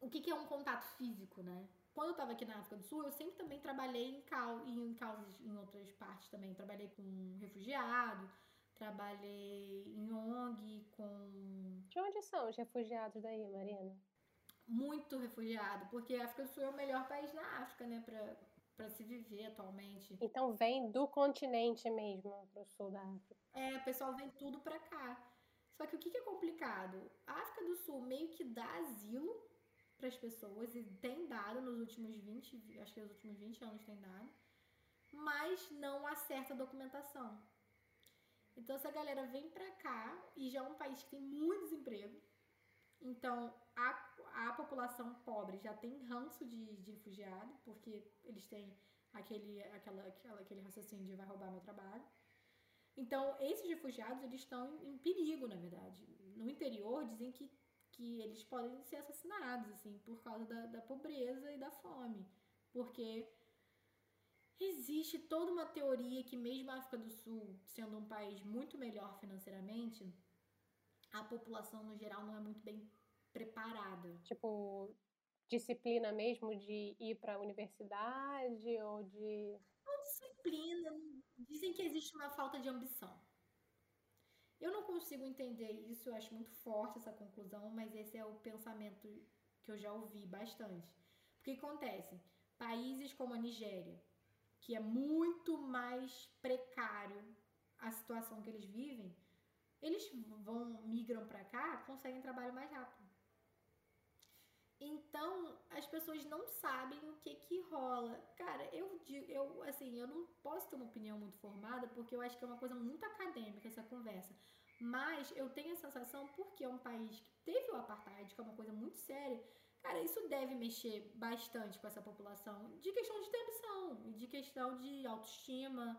o que, que é um contato físico, né? Quando eu estava aqui na África do Sul, eu sempre também trabalhei em, cal em causas em outras partes também. Trabalhei com refugiado, trabalhei em ONG, com. De onde são os refugiados daí, Marina? Muito refugiado, porque a África do Sul é o melhor país na África, né, pra, para se viver atualmente. Então vem do continente mesmo para o sul da África. É, o pessoal vem tudo para cá. Só que o que, que é complicado? A África do Sul meio que dá asilo para as pessoas e tem dado nos últimos 20, acho que nos últimos 20 anos tem dado, mas não acerta a documentação. Então essa galera vem para cá e já é um país que tem muito desemprego. Então a a população pobre já tem ranço de, de refugiado, porque eles têm aquele, aquela, aquela, aquele raciocínio de vai roubar meu trabalho. Então, esses refugiados, eles estão em, em perigo, na verdade. No interior, dizem que, que eles podem ser assassinados, assim, por causa da, da pobreza e da fome. Porque existe toda uma teoria que mesmo a África do Sul, sendo um país muito melhor financeiramente, a população no geral não é muito bem preparada. Tipo, disciplina mesmo de ir para a universidade ou de. Não disciplina. Dizem que existe uma falta de ambição. Eu não consigo entender isso, eu acho muito forte essa conclusão, mas esse é o pensamento que eu já ouvi bastante. Porque acontece? Países como a Nigéria, que é muito mais precário a situação que eles vivem, eles vão migram para cá, conseguem trabalho mais rápido. Então, as pessoas não sabem o que que rola. Cara, eu eu assim, eu não posso ter uma opinião muito formada porque eu acho que é uma coisa muito acadêmica essa conversa. Mas eu tenho a sensação porque é um país que teve o apartheid, que é uma coisa muito séria. Cara, isso deve mexer bastante com essa população de questão de tensão, de questão de autoestima,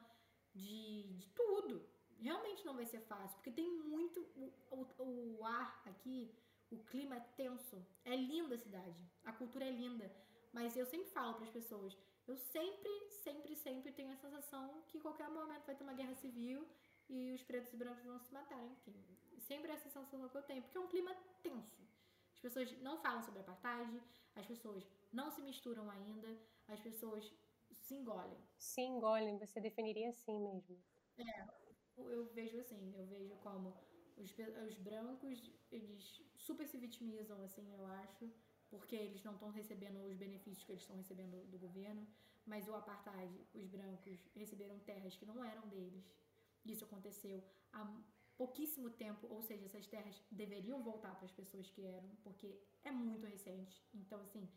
de, de tudo. Realmente não vai ser fácil, porque tem muito. O, o, o ar aqui o clima é tenso. É linda a cidade. A cultura é linda. Mas eu sempre falo para as pessoas, eu sempre, sempre, sempre tenho a sensação que qualquer momento vai ter uma guerra civil e os pretos e brancos vão se matar, enfim. Sempre é essa sensação que eu tenho, porque é um clima tenso. As pessoas não falam sobre apartheid, as pessoas não se misturam ainda, as pessoas se engolem. Se engolem, você definiria assim mesmo. É, eu vejo assim, eu vejo como os, os brancos, eles super se vitimizam, assim, eu acho, porque eles não estão recebendo os benefícios que eles estão recebendo do governo, mas o apartheid, os brancos receberam terras que não eram deles. Isso aconteceu há pouquíssimo tempo, ou seja, essas terras deveriam voltar para as pessoas que eram, porque é muito recente. Então, assim,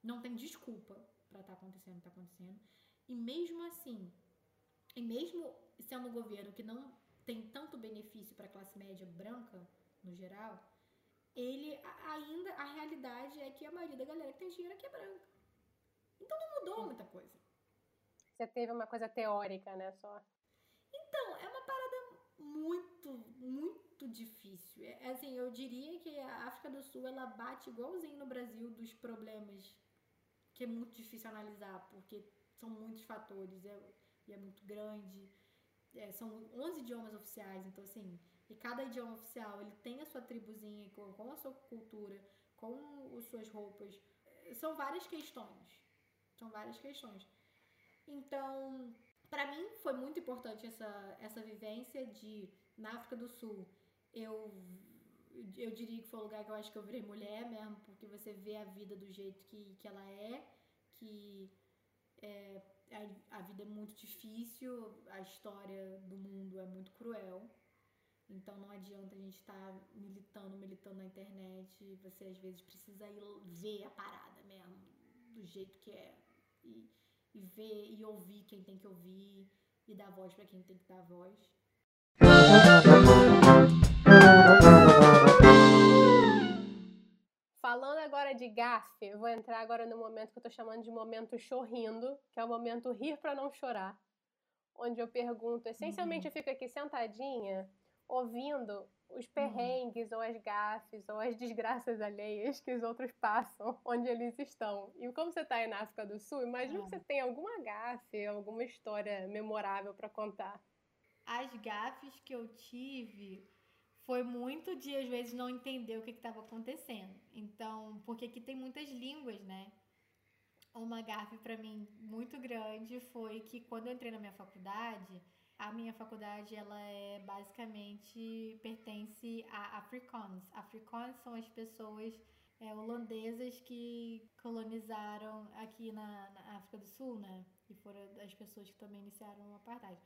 não tem desculpa para estar tá acontecendo, tá acontecendo. E mesmo assim, e mesmo sendo um governo que não tem tanto benefício para a classe média branca, no geral, ele ainda, a realidade é que a maioria da galera que tem dinheiro aqui é branca. Então não mudou muita coisa. Você teve uma coisa teórica, né, só? Então, é uma parada muito, muito difícil. É, assim, eu diria que a África do Sul, ela bate igualzinho no Brasil dos problemas que é muito difícil analisar, porque são muitos fatores, é, e é muito grande é, são 11 idiomas oficiais, então assim, e cada idioma oficial ele tem a sua tribuzinha com, com a sua cultura, com as suas roupas. São várias questões. São várias questões. Então, para mim foi muito importante essa, essa vivência de na África do Sul. Eu eu diria que foi o lugar que eu acho que eu virei mulher mesmo, porque você vê a vida do jeito que, que ela é, que é, a, a vida é muito difícil, a história do mundo é muito cruel. Então não adianta a gente estar tá militando, militando na internet. Você às vezes precisa ir ver a parada mesmo, do jeito que é. E, e ver e ouvir quem tem que ouvir e dar voz para quem tem que dar voz. Falando agora de gafe, eu vou entrar agora no momento que eu tô chamando de momento chorrindo, que é o momento rir para não chorar. Onde eu pergunto, essencialmente uhum. eu fico aqui sentadinha, ouvindo os uhum. perrengues ou as gafes ou as desgraças alheias que os outros passam onde eles estão. E como você está aí na África do Sul, imagino que você tem alguma gafe, alguma história memorável para contar. As gafes que eu tive foi muito de às vezes não entender o que estava acontecendo. Então, porque aqui tem muitas línguas, né? Uma gafe para mim muito grande foi que quando eu entrei na minha faculdade, a minha faculdade, ela é basicamente pertence a Afrikaans. Afrikaans são as pessoas é, holandesas que colonizaram aqui na, na, África do Sul, né? E foram as pessoas que também iniciaram o apartheid.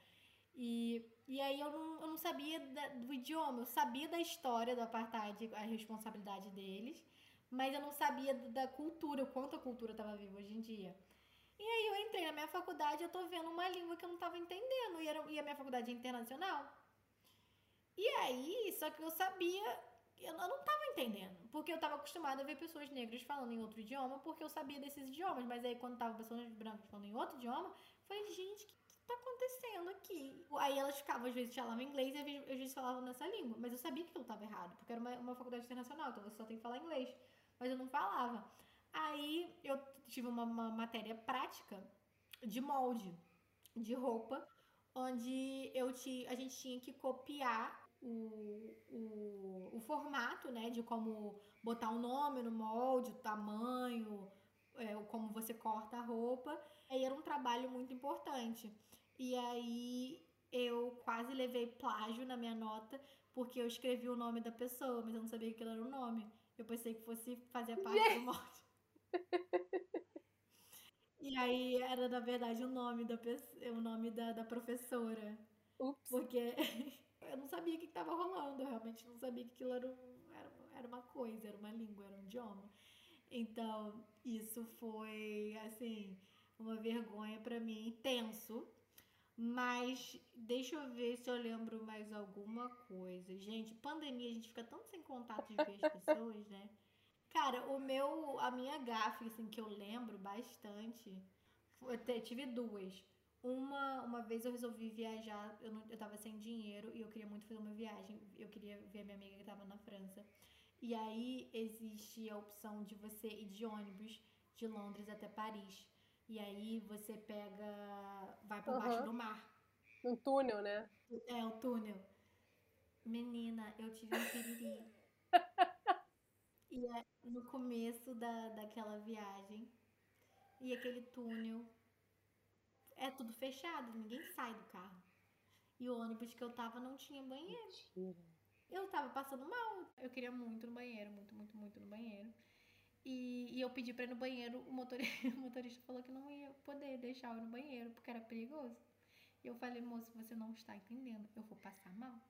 E, e aí eu não, eu não sabia da, do idioma, eu sabia da história do apartheid, a responsabilidade deles, mas eu não sabia da cultura, o quanto a cultura estava viva hoje em dia. E aí eu entrei na minha faculdade, eu tô vendo uma língua que eu não tava entendendo, e, era, e a minha faculdade é internacional. E aí, só que eu sabia, eu não tava entendendo, porque eu tava acostumada a ver pessoas negras falando em outro idioma, porque eu sabia desses idiomas, mas aí quando tava pessoas brancas falando em outro idioma, eu falei, gente, que tá acontecendo aqui? Aí elas ficavam, às vezes falavam inglês e às vezes falavam nessa língua, mas eu sabia que eu tava errado, porque era uma, uma faculdade internacional, então você só tem que falar inglês, mas eu não falava. Aí eu tive uma, uma matéria prática de molde de roupa, onde eu ti, a gente tinha que copiar o, o, o formato, né, de como botar o um nome no molde, o tamanho, é, como você corta a roupa. Aí era um trabalho muito importante. E aí eu quase levei plágio na minha nota, porque eu escrevi o nome da pessoa, mas eu não sabia que aquilo era o nome. Eu pensei que fosse fazer parte do molde. E aí era, na verdade, o nome da, o nome da, da professora. Ups. Porque eu não sabia o que estava rolando, eu realmente não sabia que aquilo era, um, era, era uma coisa, era uma língua, era um idioma. Então, isso foi, assim, uma vergonha para mim, tenso. Mas deixa eu ver se eu lembro mais alguma coisa. Gente, pandemia, a gente fica tão sem contato de ver as pessoas, né? Cara, o meu, a minha gafe, assim, que eu lembro bastante, eu tive duas. Uma, uma vez eu resolvi viajar, eu, não, eu tava sem dinheiro e eu queria muito fazer uma viagem. Eu queria ver a minha amiga que tava na França. E aí existe a opção de você ir de ônibus de Londres até Paris. E aí você pega. vai por uhum. baixo do mar. Um túnel, né? É, o um túnel. Menina, eu tive um piriri. E é no começo da, daquela viagem. E aquele túnel. É tudo fechado, ninguém sai do carro. E o ônibus que eu tava não tinha banheiro. Mentira. Eu tava passando mal. Eu queria muito no banheiro, muito, muito, muito no banheiro. E, e eu pedi pra ir no banheiro, o motorista, o motorista falou que não ia poder deixar eu ir no banheiro, porque era perigoso. E eu falei, moço, você não está entendendo, eu vou passar mal.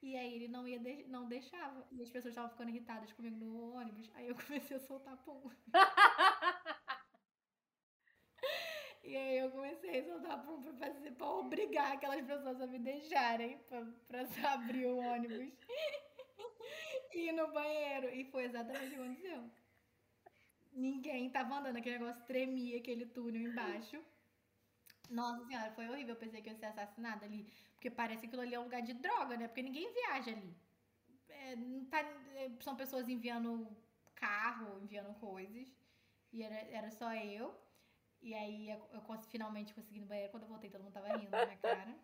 E aí ele não ia de não deixava. E as pessoas estavam ficando irritadas comigo no ônibus. Aí eu comecei a soltar pum. e aí eu comecei a soltar pum pra, fazer, pra obrigar aquelas pessoas a me deixarem pra, pra abrir o ônibus. e ir no banheiro. E foi exatamente o que aconteceu. Ninguém tava andando, aquele negócio tremia, aquele túnel embaixo. Nossa senhora, foi horrível. Eu pensei que eu ia ser assassinada ali. Porque parece que aquilo ali é um lugar de droga, né? Porque ninguém viaja ali. É, tá, é, são pessoas enviando carro, enviando coisas. E era, era só eu. E aí eu, eu finalmente consegui no banheiro. Quando eu voltei, todo mundo tava rindo na minha cara.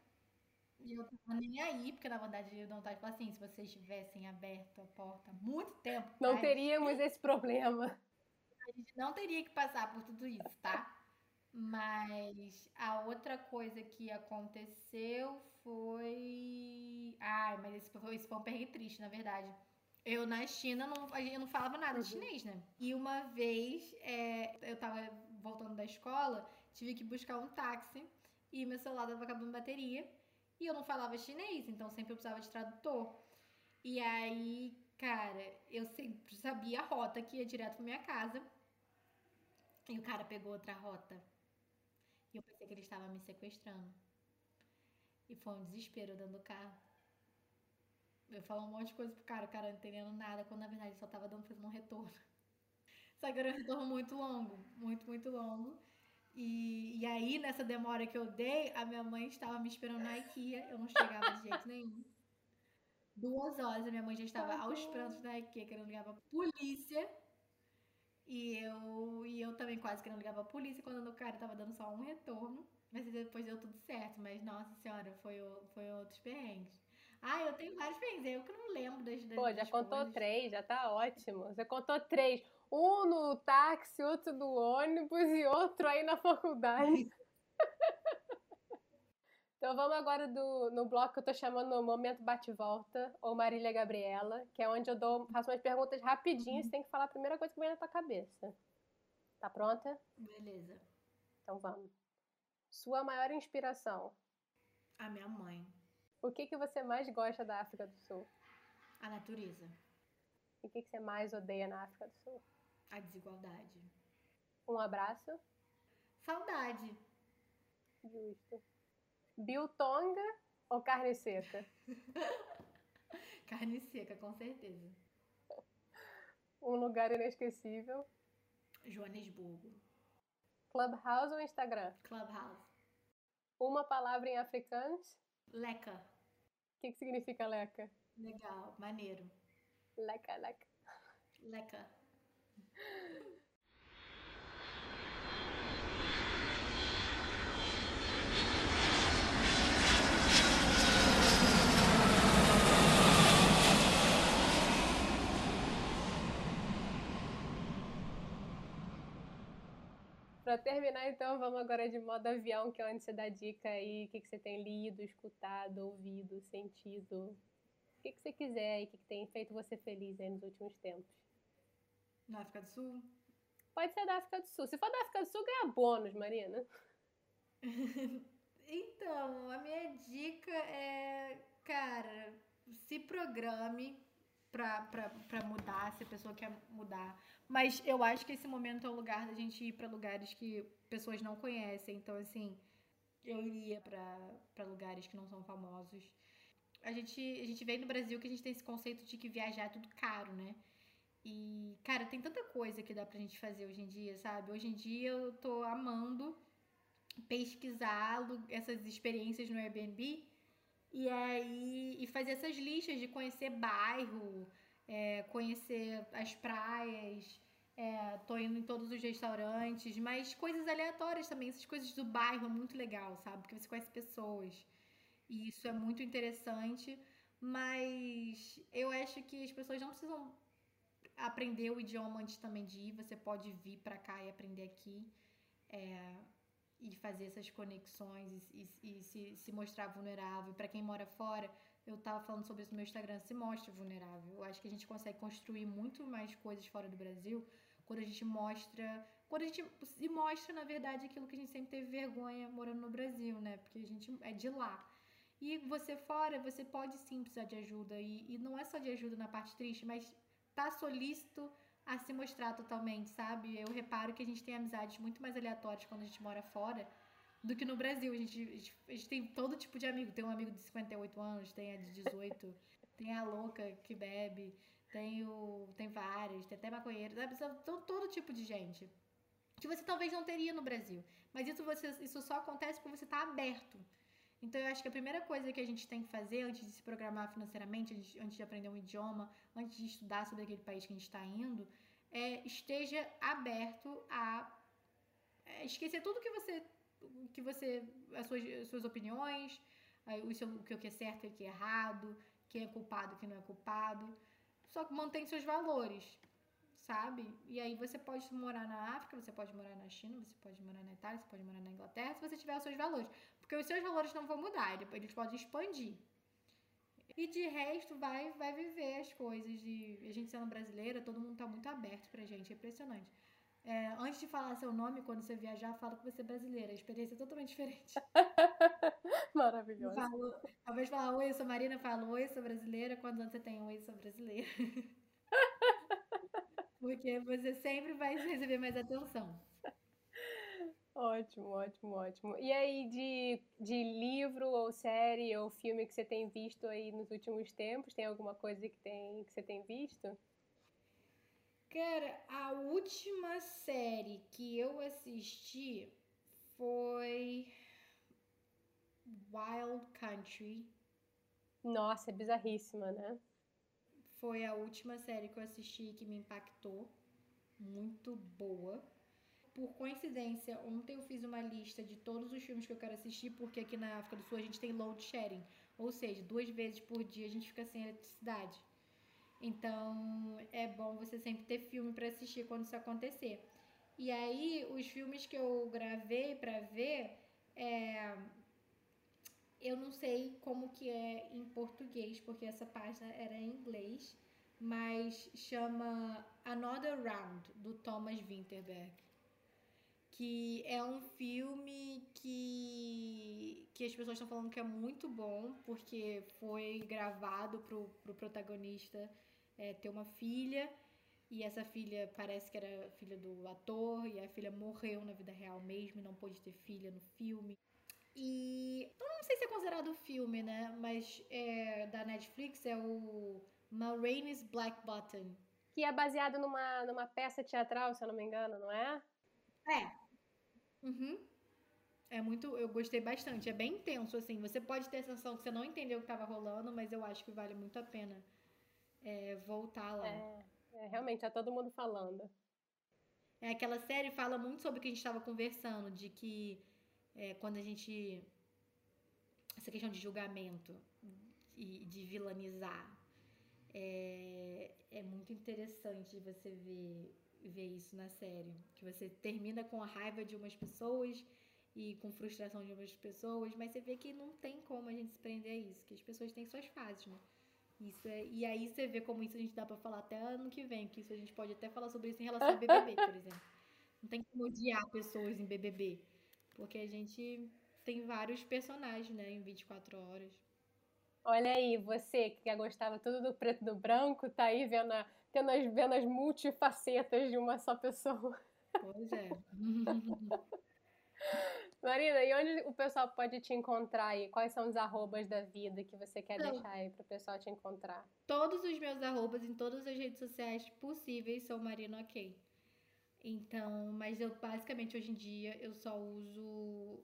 E eu tava nem aí, porque na verdade eu não tava tipo assim, se vocês tivessem aberto a porta há muito tempo. Não teríamos esse problema. A gente não teria que passar por tudo isso, tá? Mas a outra coisa que aconteceu foi. Ai, mas esse foi, esse foi um perrengue triste, na verdade. Eu na China não, eu não falava nada de uhum. chinês, né? E uma vez é, eu tava voltando da escola, tive que buscar um táxi e meu celular tava acabando bateria. E eu não falava chinês, então sempre eu precisava de tradutor. E aí, cara, eu sempre sabia a rota que ia direto pra minha casa. E o cara pegou outra rota. E eu pensei que ele estava me sequestrando. E foi um desespero dentro do carro. Eu falo um monte de coisa pro cara, o cara não entendendo nada, quando na verdade ele só tava dando fazendo um retorno. Só que era um retorno muito longo, muito, muito longo. E, e aí, nessa demora que eu dei, a minha mãe estava me esperando na IKEA, eu não chegava de jeito nenhum. Duas horas, a minha mãe já estava aos prantos na IKEA, querendo ligar pra polícia. E eu, e eu também quase querendo ligar pra polícia, quando o cara tava dando só um retorno. Mas depois deu tudo certo. Mas, nossa senhora, foi, foi outros perrengues. Ah, eu tenho vários perrengues. Eu que não lembro das, das Pô, já das contou coisas. três, já tá ótimo. Você contou três. Um no táxi, outro no ônibus e outro aí na faculdade. então vamos agora do, no bloco que eu tô chamando no Momento Bate-Volta, ou Marília Gabriela, que é onde eu dou, faço umas perguntas rapidinhas, você tem que falar a primeira coisa que vem na tua cabeça. Tá pronta? Beleza. Então vamos. Sua maior inspiração. A minha mãe. O que, que você mais gosta da África do Sul? A natureza. E o que, que você mais odeia na África do Sul? A desigualdade. Um abraço. Saudade. Justo. Biltonga ou carne seca? Carne seca, com certeza. Um lugar inesquecível. Joanesburgo. Clubhouse ou Instagram? Clubhouse. Uma palavra em africanos. Leca. O que, que significa leca? Legal. Maneiro. Leca, leca. Leca. Pra terminar, então, vamos agora de modo avião, que é onde você dá dica aí, o que, que você tem lido, escutado, ouvido, sentido. O que, que você quiser aí, o que, que tem feito você feliz aí nos últimos tempos. Na África do Sul? Pode ser da África do Sul. Se for da África do Sul, ganha bônus, Marina. Então, a minha dica é, cara, se programe pra mudar, se a pessoa quer mudar. Mas eu acho que esse momento é o lugar da gente ir pra lugares que pessoas não conhecem. Então, assim, eu iria pra lugares que não são famosos. A gente, a gente vem no Brasil que a gente tem esse conceito de que viajar é tudo caro, né? E, cara, tem tanta coisa que dá pra gente fazer hoje em dia, sabe? Hoje em dia eu tô amando pesquisar essas experiências no Airbnb e aí e fazer essas listas de conhecer bairro, é, conhecer as praias, é, tô indo em todos os restaurantes, mas coisas aleatórias também, essas coisas do bairro é muito legal, sabe? Porque você conhece pessoas. E isso é muito interessante, mas eu acho que as pessoas não precisam aprender o idioma antes também de ir, você pode vir pra cá e aprender aqui. É, e fazer essas conexões e, e- e se, se mostrar vulnerável. Para quem mora fora, eu tava falando sobre isso no meu Instagram, se mostre vulnerável. Eu acho que a gente consegue construir muito mais coisas fora do Brasil quando a gente mostra. Quando a gente se mostra, na verdade, aquilo que a gente sempre teve vergonha morando no Brasil, né? Porque a gente é de lá. E você fora, você pode sim precisar de ajuda. E, e não é só de ajuda na parte triste, mas tá solícito a se mostrar totalmente, sabe? Eu reparo que a gente tem amizades muito mais aleatórias quando a gente mora fora do que no Brasil. A gente, a gente, a gente tem todo tipo de amigo. Tem um amigo de 58 anos, tem a de 18, tem a louca que bebe, tem, o, tem várias, tem até maconheiro? São todo, tipo de gente. Que você talvez não teria no Brasil. Mas isso, você, isso só acontece porque você está aberto. Então, eu acho que a primeira coisa que a gente tem que fazer antes de se programar financeiramente, antes, de aprender um idioma, antes de estudar sobre aquele país que a gente está indo, é esteja aberto a é, esquecer tudo que você, que você, as suas, as suas opiniões, o, o que é certo e o que é errado, quem é culpado, quem não é culpado. Só mantém seus valores, sabe? E aí você pode morar na África, você pode morar na China, você pode morar na Itália, você pode morar na Inglaterra, se você tiver os seus valores. Porque os seus valores não vão mudar, ele- eles podem expandir. E de resto, vai, vai viver as coisas. E a gente sendo brasileira, todo mundo tá muito aberto pra gente, é impressionante. É, antes de falar seu nome, quando você viajar, fala que você é brasileira. A experiência é totalmente diferente. Falo, invés de falar oi, eu sou Marina, falo oi, sou brasileira. Anos você tem? Oi, sou brasileira. Porque você sempre vai receber mais atenção. Ótimo, ótimo, ótimo. E aí, de, de livro ou série ou filme que você tem visto aí nos últimos tempos? Tem alguma coisa que, tem, que você tem visto? Cara, a última série que eu assisti foi Wild Country. Nossa, é bizarríssima, né? Foi a última série que eu assisti que me impactou. Muito boa. Por coincidência, ontem eu fiz uma lista de todos os filmes que eu quero assistir, porque aqui na África do Sul a gente tem load sharing. Ou seja, duas vezes por dia a gente fica sem eletricidade. Então é bom você sempre ter filme para assistir quando isso acontecer. E aí, os filmes que eu gravei para ver, é... eu não sei como que é em português, porque essa página era em inglês, mas chama Another Round, do Thomas Winterberg. Que é um filme que, que as pessoas estão falando que é muito bom, porque foi gravado pro, pro protagonista é, ter uma filha e essa filha parece que era filha do ator e a filha morreu na vida real mesmo e não pôde ter filha no filme. E eu não sei se é considerado filme, né? Mas é, da Netflix é o Ma Rainey's Black Button. Que é baseado numa, numa peça teatral, se eu não me engano, não é? É. Uhum. É muito. Eu gostei bastante. É bem intenso, assim. Você pode ter a sensação que você não entendeu o que estava rolando, mas eu acho que vale muito a pena é, voltar lá. É, é, realmente, tá todo mundo falando. É, aquela série fala muito sobre o que a gente estava conversando, de que é, quando a gente. Essa questão de julgamento e de vilanizar. É, é muito interessante você ver, ver isso na série. Que você termina com a raiva de umas pessoas e com frustração de outras pessoas, mas você vê que não tem como a gente se prender a isso, que as pessoas têm suas fases, né? Isso é, e aí você vê como isso a gente dá pra falar até ano que vem, que isso a gente pode até falar sobre isso em relação ao BBB, por exemplo. Não tem como odiar pessoas em BBB, porque a gente tem vários personagens, né, em 24 horas. Olha aí, você que gostava tudo do preto e do branco, tá aí vendo, a, tendo as, vendo as multifacetas de uma só pessoa. Pois é. Marina, e onde o pessoal pode te encontrar aí? Quais são os arrobas da vida que você quer Então, deixar aí pro pessoal te encontrar? Todos os meus arrobas em todas as redes sociais possíveis são Marina Ok. Então, mas eu basicamente hoje em dia eu só uso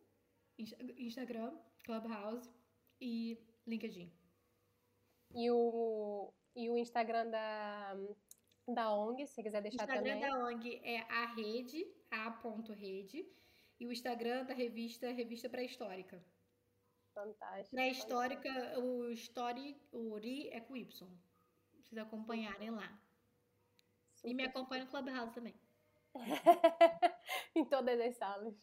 Insta- Instagram, Clubhouse e LinkedIn. E o, e o Instagram da, da ONG, se quiser O deixar Instagram também. da ONG é a rede, a.rede, e o Instagram da revista é Revista Pré-Histórica. Fantástico. Pré-Histórica, o story, o RI é com Y. Vocês acompanharem lá. E me Super. acompanha no Clubhouse também. em todas as salas.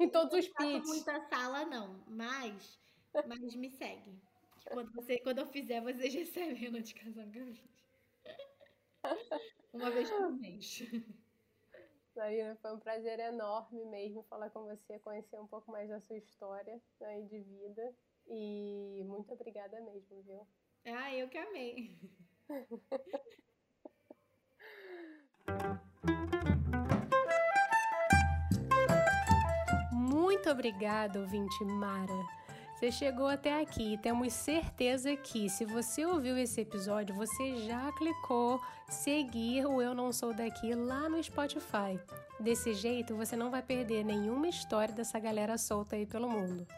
em todos os Não faço pitches. muita sala, não, mas, mas me segue. Quando, você, quando eu fizer, vocês recebem a notificação que eu fiz. Uma vez por mês. Marina, foi um prazer enorme mesmo falar com você, conhecer um pouco mais da sua história aí de vida. E muito obrigada mesmo, viu? Ah, eu que amei. Muito obrigada, ouvinte Mara. Você chegou até aqui e temos certeza que, se você ouviu esse episódio, você já clicou seguir o Eu Não Sou Daqui lá no Spotify. Desse jeito, você não vai perder nenhuma história dessa galera solta aí pelo mundo.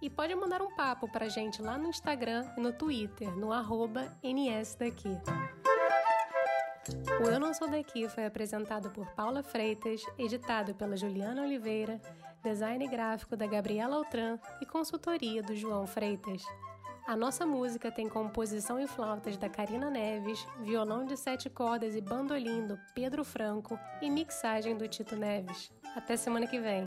E pode mandar um papo pra gente lá no Instagram e no Twitter, no arroba NSDaqui. O Eu Não Sou Daqui foi apresentado por Paula Freitas, editado pela Juliana Oliveira, design gráfico da Gabriela Altran e consultoria do João Freitas. A nossa música tem composição e flautas da Karina Neves, violão de sete cordas e bandolim do Pedro Franco e mixagem do Tito Neves. Até semana que vem!